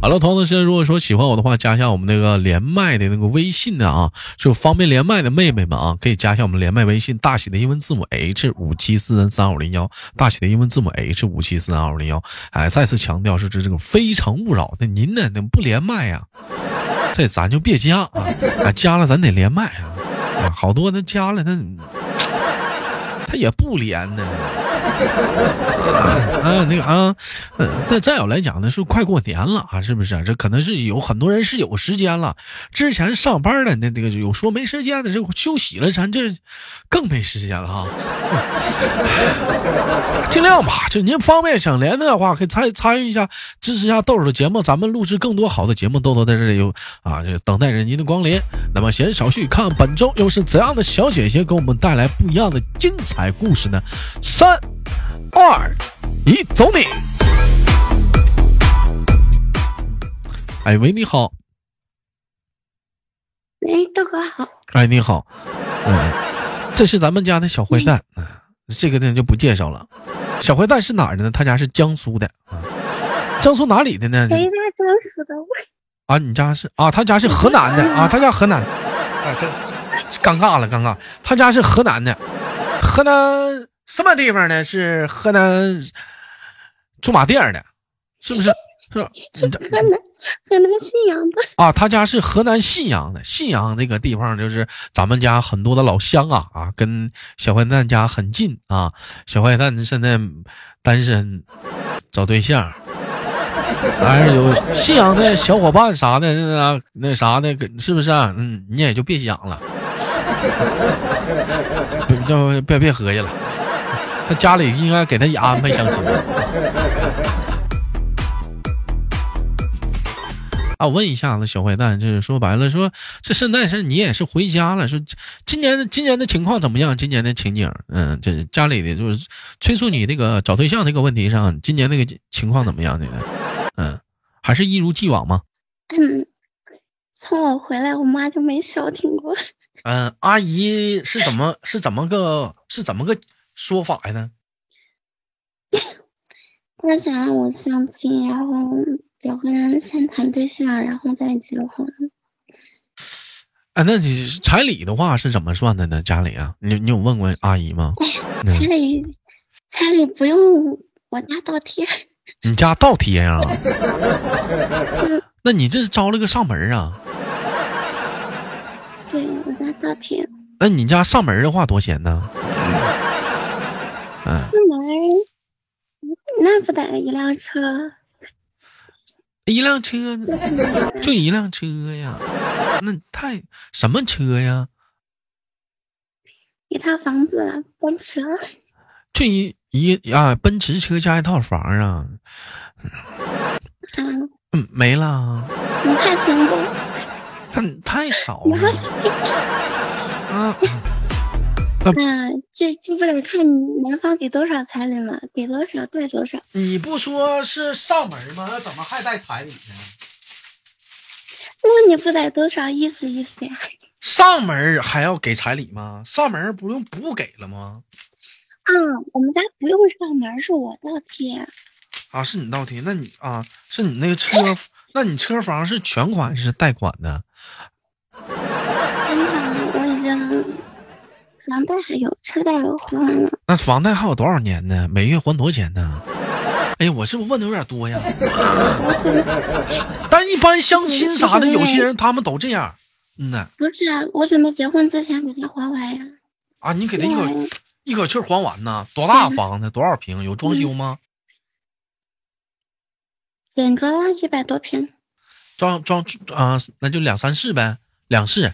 好了，同样的时间，如果说喜欢我的话，加一下我们那个连麦的那个微信的啊，就方便连麦的妹妹们啊，可以加一下我们连麦微信，大写的英文字母 H 五七四三五零幺，大写的英文字母 H 五七四三五零幺。哎，再次强调是这这个非诚勿扰，那您呢？那不连麦呀？这咱就别加啊！啊加了咱得连麦啊！好多那加了那他也不连呢。啊，那个啊，那再有来讲呢，是快过年了啊，是不是？这可能是有很多人是有时间了，之前上班的那这个有说没时间的，这休息了，咱这更没时间了哈。尽量吧，就您方便想连的话，可以参参与一下，支持一下豆豆的节目，咱们录制更多好的节目，豆豆在这里有啊，就等待着您的光临。那么闲言少叙，看本周又是怎样的小姐姐给我们带来不一样的精彩故事呢？三。二一，走你！哎喂，你好。喂，豆哥好。哎，你好。嗯，这是咱们家的小坏蛋。嗯，这个呢就不介绍了。小坏蛋是哪儿的呢？他家是江苏的啊。江苏哪里的呢？谁家江苏的？啊，你家是啊？他家是河南的啊？他家河南。啊，这尴尬了，尴尬。他家是河南的，河南。什么地方呢？是河南驻马店的，是不是？是？河南河南信阳的啊，他家是河南信阳的。信阳那个地方就是咱们家很多的老乡啊啊，跟小坏蛋家很近啊。小坏蛋现在单身，找对象，还是有信阳的小伙伴啥的，那那啥的，是不是？嗯，你也就别想了，别别别合计了。他家里应该给他也安排相亲。啊，我问一下子，小坏蛋，就是说白了，说这现在是你也是回家了，说今年的今年的情况怎么样？今年的情景，嗯，这家里的就是催促你那个找对象那个问题上，今年那个情况怎么样？这个，嗯，还是一如既往吗？嗯，从我回来，我妈就没消停过。嗯，阿姨是怎么是怎么个是怎么个？说法呀呢？他想让我相亲，然后两个人先谈对象，然后再结婚。哎，那你彩礼的话是怎么算的呢？家里啊，你你有问过阿姨吗？彩礼，彩礼不用我家倒贴。你家倒贴呀？那你这是招了个上门啊？那你家上门的话多少钱呢？上门那不得一辆车？一辆车就一辆车呀？那太什么车呀？一套房子，奔驰。就一一啊，奔驰车加一套房啊？嗯嗯，没了。你太清楚。太太少了。啊。那这这不得看男方给多少彩礼吗？给多少带多少？你不说是上门吗？那怎么还带彩礼呢？那你不得多少意思意思呀？上门还要给彩礼吗？上门不用不给了吗？啊，我们家不用上门，是我倒贴。啊，是你倒贴？那你啊，是你那个车？那你车房是全款是贷款的？全款，我已经。房贷还有，车贷我还完了。那房贷还有多少年呢？每月还多少钱呢？哎呀，我是不是问的有点多呀？但一般相亲啥的，有些人他们都这样。嗯呐。不是啊，我准备结婚之前给他还完呀。啊，你给他一口一口气还完呢？多大房子？多少平？有装修吗？整个一百多平。装装啊，那就两三室呗，两室。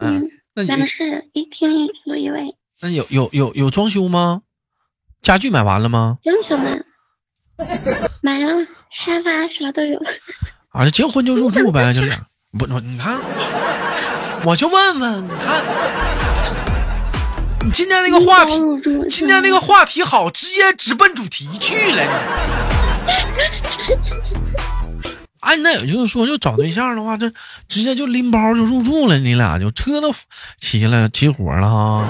嗯。两室一厅一厨一卫。那有有有有装修吗？家具买完了吗？装修了，买了沙发啥都有。啊，结婚就入住呗，就是。不不，你看，我就问问，你看，你今天那个话题，今天那个话题好，直接直奔主题去了。哎，那也就是说，就找对象的话，这直接就拎包就入住了，你俩就车都齐了起火了哈。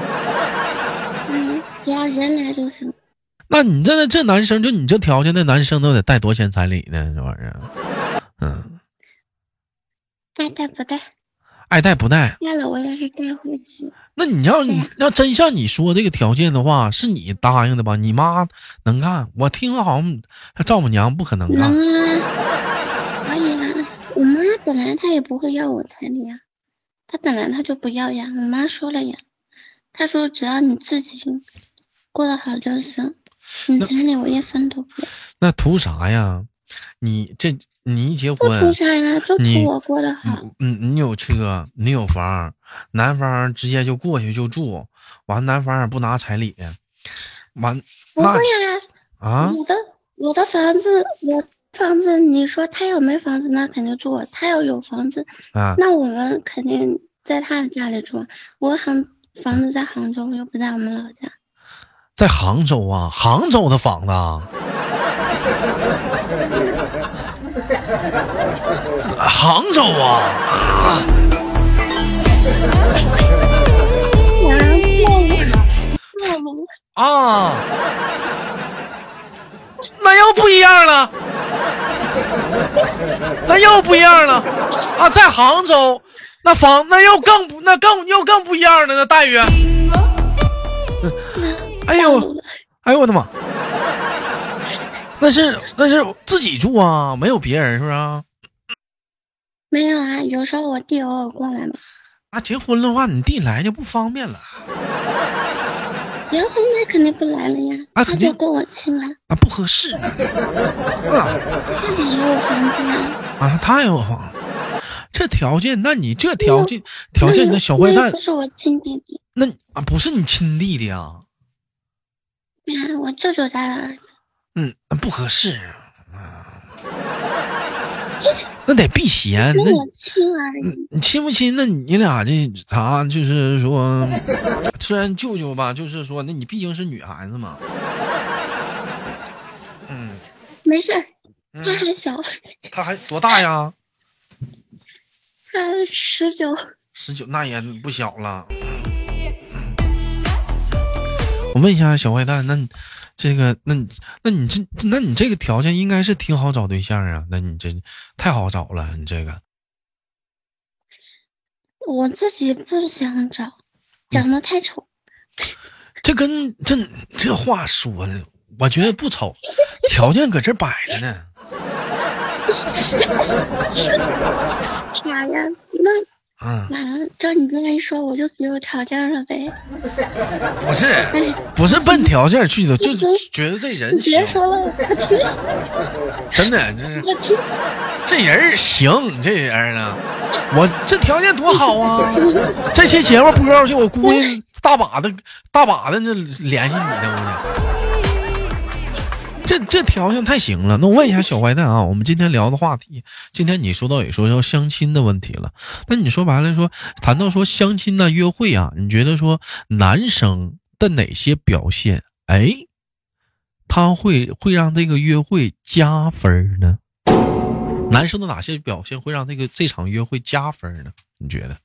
嗯，只要人来就行。那你这这男生，就你这条件，那男生都得带多钱彩礼呢？这玩意儿，嗯，带带不带？爱带不带？带了我也是带回去。那你要你要真像你说这个条件的话，是你答应的吧？你妈能干？我听好像丈母娘不可能干。我妈本来她也不会要我彩礼啊，她本来她就不要呀。我妈说了呀，她说只要你自己过得好就行，你彩礼我一分都不要。那图啥呀？你这你一结婚，图啥呀？就图我过得好。嗯，你有车，你有房，男方直接就过去就住，完男方也不拿彩礼，完不会呀？啊，我的我的房子我。房子，你说他要没房子，那肯定住；他要有房子，啊，那我们肯定在他家里住。我杭房子在杭州，又不在我们老家。在杭州啊，杭州的房子。杭州啊。啊。那又不一样了。那又不一样了啊！在杭州，那房那又更不那更又更不一样了，那待遇。哎呦，哎呦我的妈！那是那是自己住啊，没有别人是不是？没有啊，有时候我弟偶尔过来嘛。啊，结婚的话，你弟来就不方便了。结婚他肯定不来了呀，啊他就跟我亲了。啊，不合适。啊，自己也有房子呀。啊，他也有房，这条件，那你这条件条件，那小坏蛋不是我亲弟弟。那啊，不是你亲弟弟啊？对啊，我舅舅家的儿子。嗯，不合适。那得避嫌，那你亲不亲？那你俩这啥？就是说，虽然舅舅吧，就是说，那你毕竟是女孩子嘛。嗯，没事他还小。他还多大呀？他十九。十九，那也不小了。我问一下小坏蛋，那。这个，那你，那你这，那你这个条件应该是挺好找对象啊？那你这太好找了，你这个。我自己不想找，长得太丑。这跟这这话说的，我觉得不丑，条件搁这摆着呢。啥呀？那。完了，照你刚才说，我就有条件了呗？不是，不是奔条件去的，就觉得这人行。别说了，真的，这是这人行，这人呢，我这条件多好啊！这期节目播出去，我估计大把的、大把的那联系你呢，我。这这条件太行了，那我问一下小坏蛋啊，我们今天聊的话题，今天你说到也说要相亲的问题了，那你说白了说，谈到说相亲呢约会啊，你觉得说男生的哪些表现，哎，他会会让这个约会加分呢？男生的哪些表现会让这个这场约会加分呢？你觉得？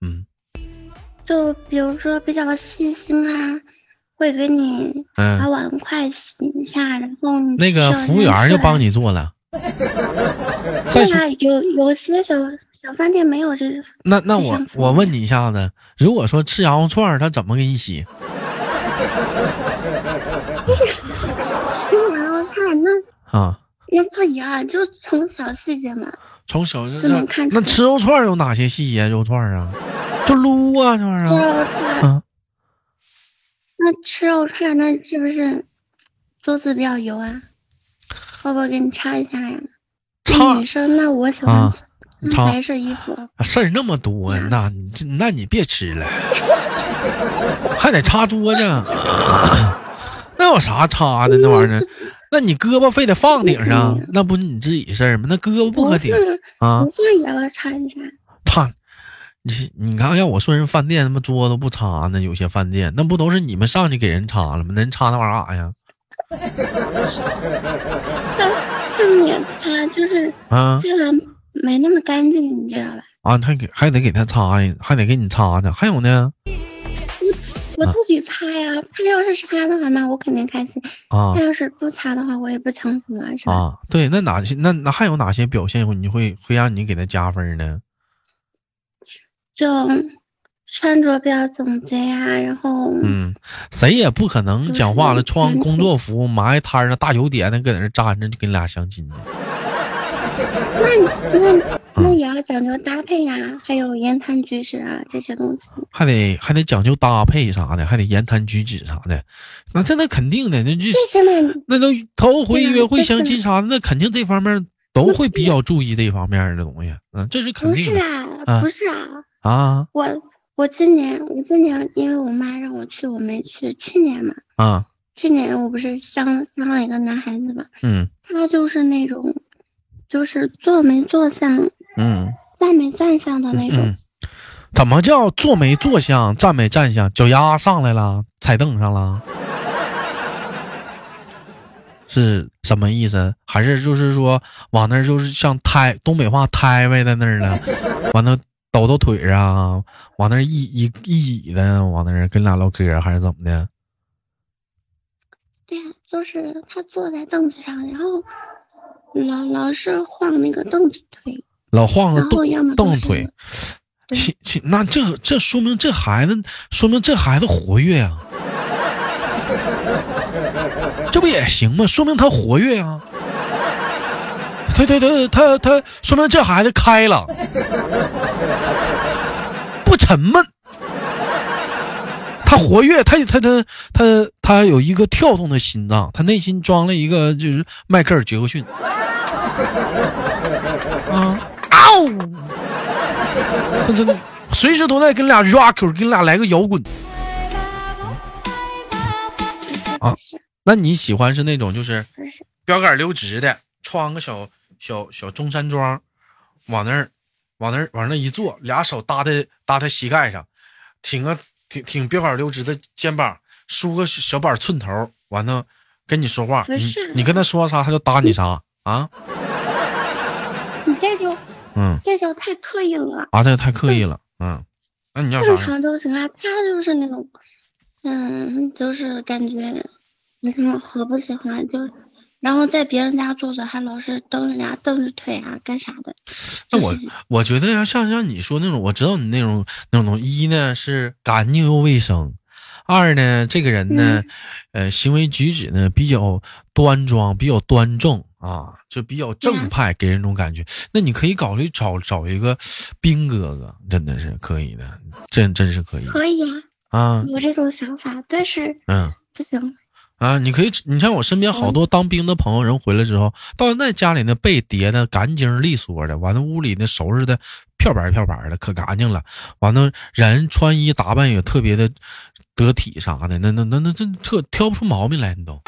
嗯，就比如说比较细心啊。会给你把碗筷洗一下，然后那个服务员就帮你做了。对啊，有有些小小饭店没有这。那那我我问你一下子，如果说吃羊肉串，他怎么给你洗？吃羊肉串那啊，那不一样，就从小细节嘛。从小就能看。那吃肉串有哪些细节？肉串啊，就撸啊，这玩意儿。嗯。那吃肉串，那是不是桌子比较油啊？要不要给你擦一下呀？女生，那我喜欢穿白色衣服。事儿那么多，那那你别吃了，还得擦桌子，那有啥擦的那玩意儿？那你胳膊非得放顶上，那不是你自己事儿吗？那胳膊不可顶啊？不也要擦一下？擦。你你看，要我说人饭店他妈桌子不擦呢，有些饭店那不都是你们上去给人擦了吗？人擦那玩意儿干啥呀？他他擦就是啊，没那么干净，你知道吧？啊，还给还得给他擦呀，还得给你擦呢。还有呢？我我自己擦呀。他要是擦的话，那我肯定开心啊。他要是不擦的话，我也不强求啊，是吧？啊，对，那哪些那那还有哪些表现你会会让你给他加分呢？就。穿着比较整洁呀，然后嗯，谁也不可能讲话了，穿工作服，麻一摊上大油点的搁那站着就跟 你俩相亲呢。那那那也要讲究搭配呀，还有言谈举止啊这些东西，还得还得讲究搭配啥的，还得言谈举止啥的。那这那肯定的，那就那都头回约会相亲啥的，那肯定这方面都会比较注意这方面的东西。嗯，这是肯定的。不是啊，不是啊啊我。我今年，我今年因为我妈让我去，我没去。去年嘛，啊，去年我不是相相了一个男孩子嘛，嗯，他就是那种，就是坐没坐相，嗯，站没站相的那种。怎么叫坐没坐相，站没站相？脚丫上来了，踩凳上了，是什么意思？还是就是说往那就是像胎东北话胎歪在那儿了，完了。抖抖腿啊，往那一一一倚的，往那跟俩唠嗑，还是怎么的？对呀，就是他坐在凳子上，然后老老是晃那个凳子腿，老晃个凳凳子腿。那这这说明这孩子，说明这孩子活跃啊，这不也行吗？说明他活跃啊。对对对，他他说明这孩子开了，不沉闷，他活跃，他他他他他有一个跳动的心脏，他内心装了一个就是迈克尔杰克逊，啊，嗷，他真的随时都在跟俩 rock，给俩来个摇滚，啊，那你喜欢是那种就是标杆溜直的，穿个小。小小中山装，往那儿，往那儿，往那一坐，俩手搭在搭在膝盖上，挺个挺挺标杆溜直的肩膀，梳个小板寸头，完了跟你说话，你跟他说啥，他就搭你啥啊？你这就嗯，这就太刻意了啊！这太刻意了，嗯，那你要正常就行啊。他就是那种，嗯，就是感觉没什么我不喜欢，就是。然后在别人家坐着，还老是蹬人家凳子腿啊，干啥的？那我我觉得呀，像像你说那种，我知道你那种那种一呢是干净又卫生，二呢这个人呢，呃，行为举止呢比较端庄，比较端正啊，就比较正派，给人种感觉。那你可以考虑找找一个兵哥哥，真的是可以的，真真是可以。可以啊，啊，有这种想法，但是嗯，不行。啊，你可以，你像我身边好多当兵的朋友，人回来之后，到现在家里那被叠的干净利索的，完了屋里那收拾的漂白漂白的，可干净了。完了人穿衣打扮也特别的得体啥的，那那那那这特挑不出毛病来，你都。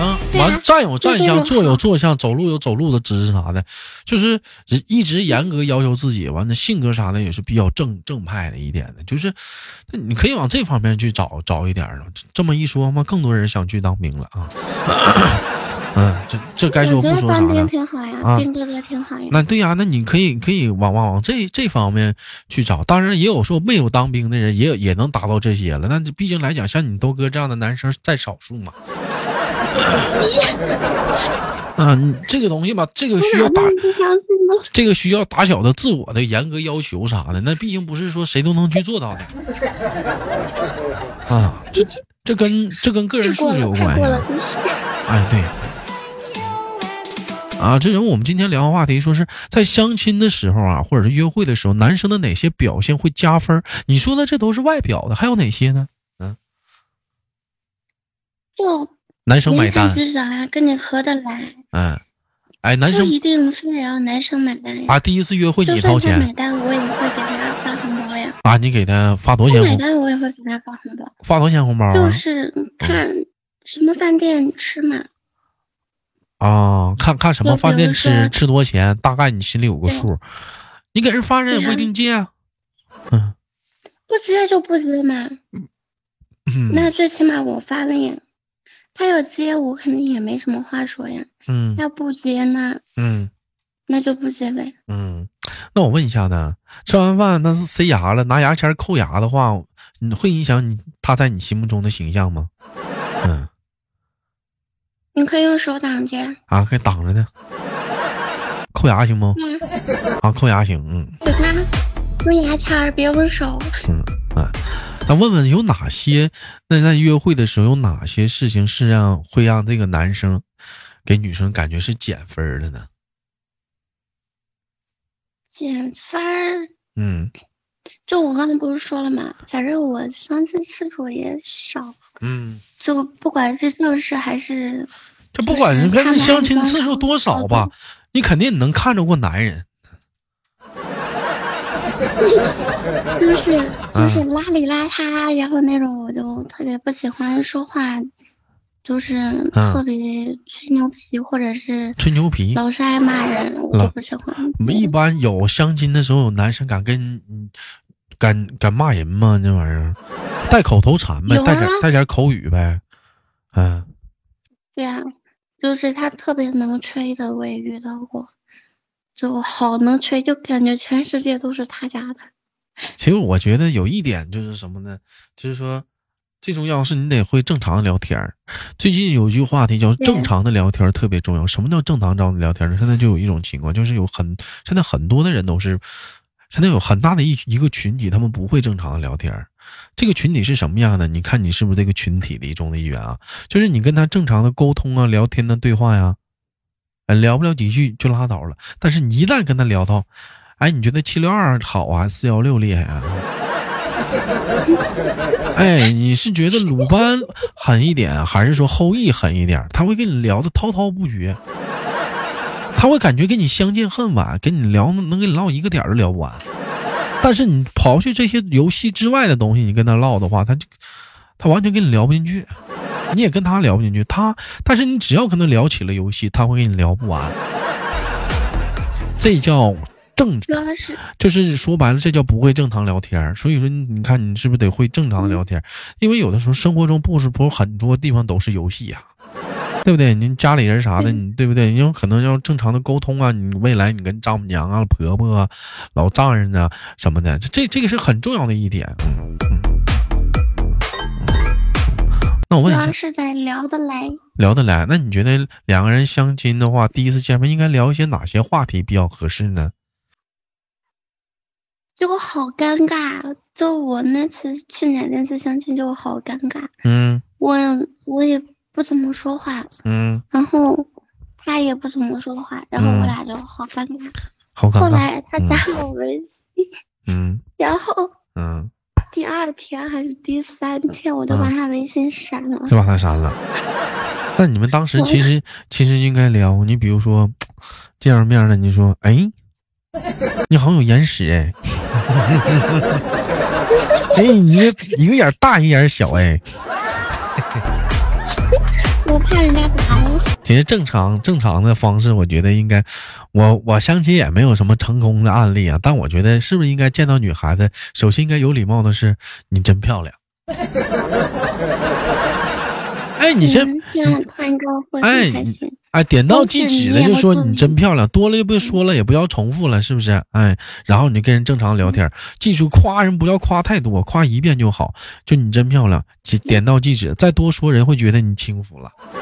啊，完站有站相，坐有坐相，走路有走路的姿势啥的，就是一直严格要求自己。完了性格啥的也是比较正正派的一点的，就是你可以往这方面去找找一点了。这么一说嘛，更多人想去当兵了啊。嗯，这这该说不说啥了。挺好呀，兵哥哥挺好呀。那对呀，那你可以可以往往往这这方面去找。当然也有说没有当兵的人，也也能达到这些了。那毕竟来讲，像你豆哥这样的男生在少数嘛。啊，你这个东西吧，这个需要打，这个需要打小的自我的严格要求啥的，那毕竟不是说谁都能去做到的。啊，这这跟这跟个人素质有关系。哎，对。啊，这人我们今天聊的话题，说是在相亲的时候啊，或者是约会的时候，男生的哪些表现会加分？你说的这都是外表的，还有哪些呢？嗯，就。男生买单，至少还跟你合得来。嗯，哎，男生一定非得要男生买单呀。啊，第一次约会你掏钱，买单我也会给他发红包呀。啊，你给他发多少钱？买单我也会给他发红包。发多少钱红包？就是看什么饭店吃嘛。啊，看看什么饭店吃，吃多少钱，大概你心里有个数。你给人发人也不一定接啊。嗯，不接就不接嘛。嗯，那最起码我发了呀。他要接我肯定也没什么话说呀。嗯。要不接呢嗯，那就不接呗。嗯，那我问一下呢，吃完饭那是塞牙了，拿牙签扣牙的话，你会影响你他在你心目中的形象吗？嗯。你可以用手挡着。啊，可以挡着呢。扣牙行不？啊，扣牙行。嗯。用牙签别用手。嗯啊。那问问有哪些？那在约会的时候有哪些事情是让会让这个男生给女生感觉是减分的呢？减分？嗯。就我刚才不是说了嘛？反正我相亲次数也少。嗯。就不管是正式还是，这不管是跟相亲次数多少吧，你肯定能看着过男人。就是就是邋里邋遢，然后那种我就特别不喜欢说话，就是特别吹牛皮或者是吹牛皮，老是爱骂人，我都不喜欢。我们一般有相亲的时候，有男生敢跟敢敢骂人吗？这玩意儿带口头禅呗，带点带点口语呗，嗯。对啊，就是他特别能吹的，我也遇到过。就好能吹，就感觉全世界都是他家的。其实我觉得有一点就是什么呢？就是说，最重要是你得会正常的聊天最近有一句话题叫“正常的聊天特别重要”。什么叫正常的聊天呢？现在就有一种情况，就是有很现在很多的人都是，现在有很大的一一个群体，他们不会正常的聊天这个群体是什么样的？你看你是不是这个群体的一中的一员啊？就是你跟他正常的沟通啊、聊天的对话呀。聊不了几句就拉倒了，但是你一旦跟他聊到，哎，你觉得七六二好啊，四幺六厉害啊？哎，你是觉得鲁班狠一点，还是说后羿狠一点？他会跟你聊的滔滔不绝，他会感觉跟你相见恨晚，跟你聊能跟你唠一个点都聊不完。但是你刨去这些游戏之外的东西，你跟他唠的话，他就他完全跟你聊不进去。你也跟他聊不进去，他，但是你只要跟他聊起了游戏，他会跟你聊不完。这叫正，就是说白了，这叫不会正常聊天。所以说，你看你是不是得会正常的聊天？因为有的时候生活中不是不是很多地方都是游戏呀，对不对？您家里人啥的，你对不对？你有可能要正常的沟通啊，你未来你跟丈母娘啊、婆婆啊、老丈人啊什么的，这这个是很重要的一点。那我问一下，是得聊得来，聊得来。那你觉得两个人相亲的话，第一次见面应该聊一些哪些话题比较合适呢？就好尴尬，就我那次去年那次相亲就好尴尬。嗯，我我也不怎么说话。嗯，然后他也不怎么说话，然后我俩就好尴尬。好尴尬。后来他加了我微信。嗯。然后。嗯。第二天还是第三天，我就把他微信删了，就把他删了。那你们当时其实其实应该聊，你比如说见着面了，你说哎，你好像有眼屎哎，哎，你一个眼大一眼小哎。我怕人家打我。其实正常正常的方式，我觉得应该，我我相亲也没有什么成功的案例啊。但我觉得是不是应该见到女孩子，首先应该有礼貌的是，你真漂亮。哎，你先，哎，哎，点到即止了就说你真漂亮，多了就不说了，也不要重复了，是不是？哎，然后你跟人正常聊天，记住夸人不要夸太多，夸一遍就好，就你真漂亮，点到即止，再多说人会觉得你轻浮了。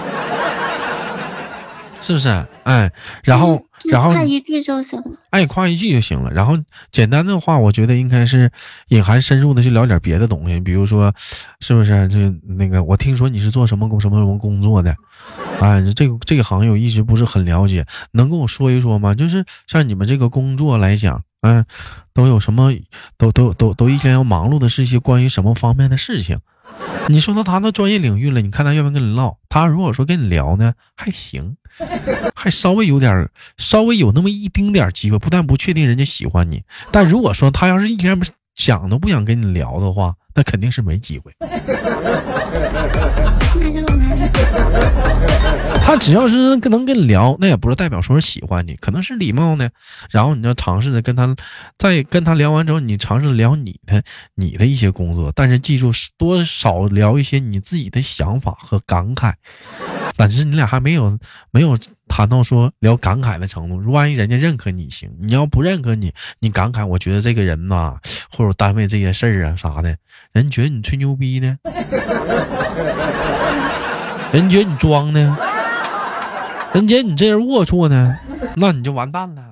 是不是？哎，然后，然后夸一句就行了。哎，夸一句就行了。然后简单的话，我觉得应该是隐含深入的去聊点别的东西，比如说，是不是？就那个，我听说你是做什么工什么什么工作的？哎，这个这个行业我一直不是很了解，能跟我说一说吗？就是像你们这个工作来讲，嗯，都有什么？都都都都一天要忙碌的是一些关于什么方面的事情？你说到他那专业领域了，你看他愿不愿意跟你唠？他如果说跟你聊呢，还行，还稍微有点，稍微有那么一丁点机会。不但不确定人家喜欢你，但如果说他要是一天不想都不想跟你聊的话，那肯定是没机会。他只要是能跟你聊，那也不是代表说是喜欢你，可能是礼貌呢。然后你要尝试着跟他，再跟他聊完之后，你尝试聊你的你的一些工作，但是记住多少聊一些你自己的想法和感慨。但是你俩还没有没有谈到说聊感慨的程度，万一人家认可你行，你要不认可你，你感慨，我觉得这个人呐，或者单位这些事儿啊啥的，人觉得你吹牛逼呢，人觉得你装呢，人觉得你这人龌龊呢，那你就完蛋了。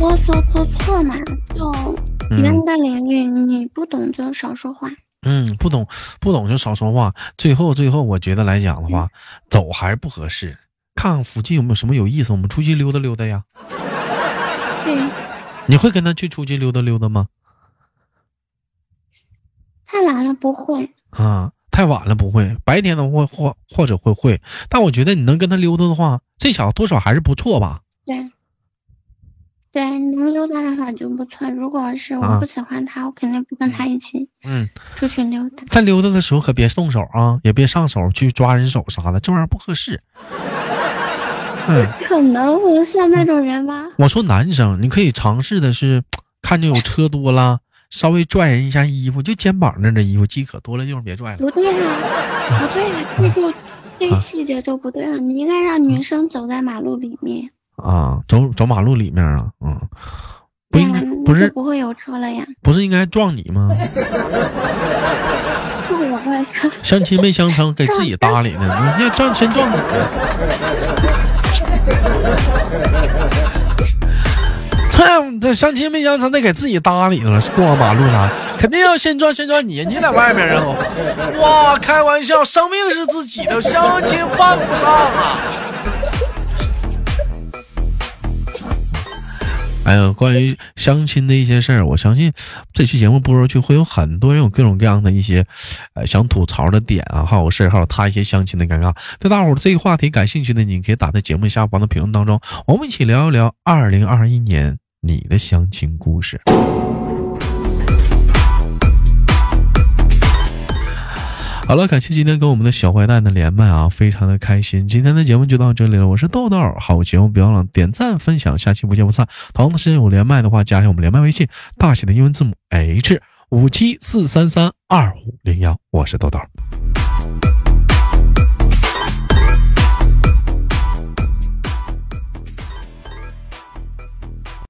我说可错嘛，就原的领域你不懂就少说话。嗯，不懂不懂就少说话。最后最后，我觉得来讲的话，走还是不合适。看看附近有没有什么有意思，我们出去溜达溜达呀。嗯，你会跟他去出去溜达溜达吗？太晚了不会啊，太晚了不会。白天的话或或者会会，但我觉得你能跟他溜达的话，这小子多少还是不错吧？对。对，能溜达的话就不错。如果是我不喜欢他，我肯定不跟他一起，嗯，出去溜达。在溜达的时候可别动手啊，也别上手去抓人手啥的，这玩意儿不合适。嗯，可能我像那种人吗？我说男生，你可以尝试的是，看见有车多了，稍微拽人一下衣服，就肩膀那的衣服，饥渴多了地方别拽了。不对啊，不对啊，这就这细节都不对了！你应该让女生走在马路里面。啊，走走马路里面啊，嗯，不应该不是不会有车了呀？不是应该撞你吗？撞我干啥？相亲没相成，给自己搭理呢？你要撞先撞你。哼，这相亲没相成，得给自己搭理了。过马路啥？肯定要先撞先撞你，你在外面啊？哇，开玩笑，生命是自己的，相亲犯不上啊。哎呀关于相亲的一些事儿，我相信这期节目播出去会有很多人有各种各样的一些，呃，想吐槽的点啊，还有事儿，还有他一些相亲的尴尬。对大伙儿这个话题感兴趣的，你可以打在节目下方的评论当中，我们一起聊一聊二零二一年你的相亲故事。好了，感谢今天跟我们的小坏蛋的连麦啊，非常的开心。今天的节目就到这里了，我是豆豆，好节目别忘了点赞分享，下期不见不散。同样的时间有连麦的话，加一下我们连麦微信，大写的英文字母 H 五七四三三二五零幺，我是豆豆。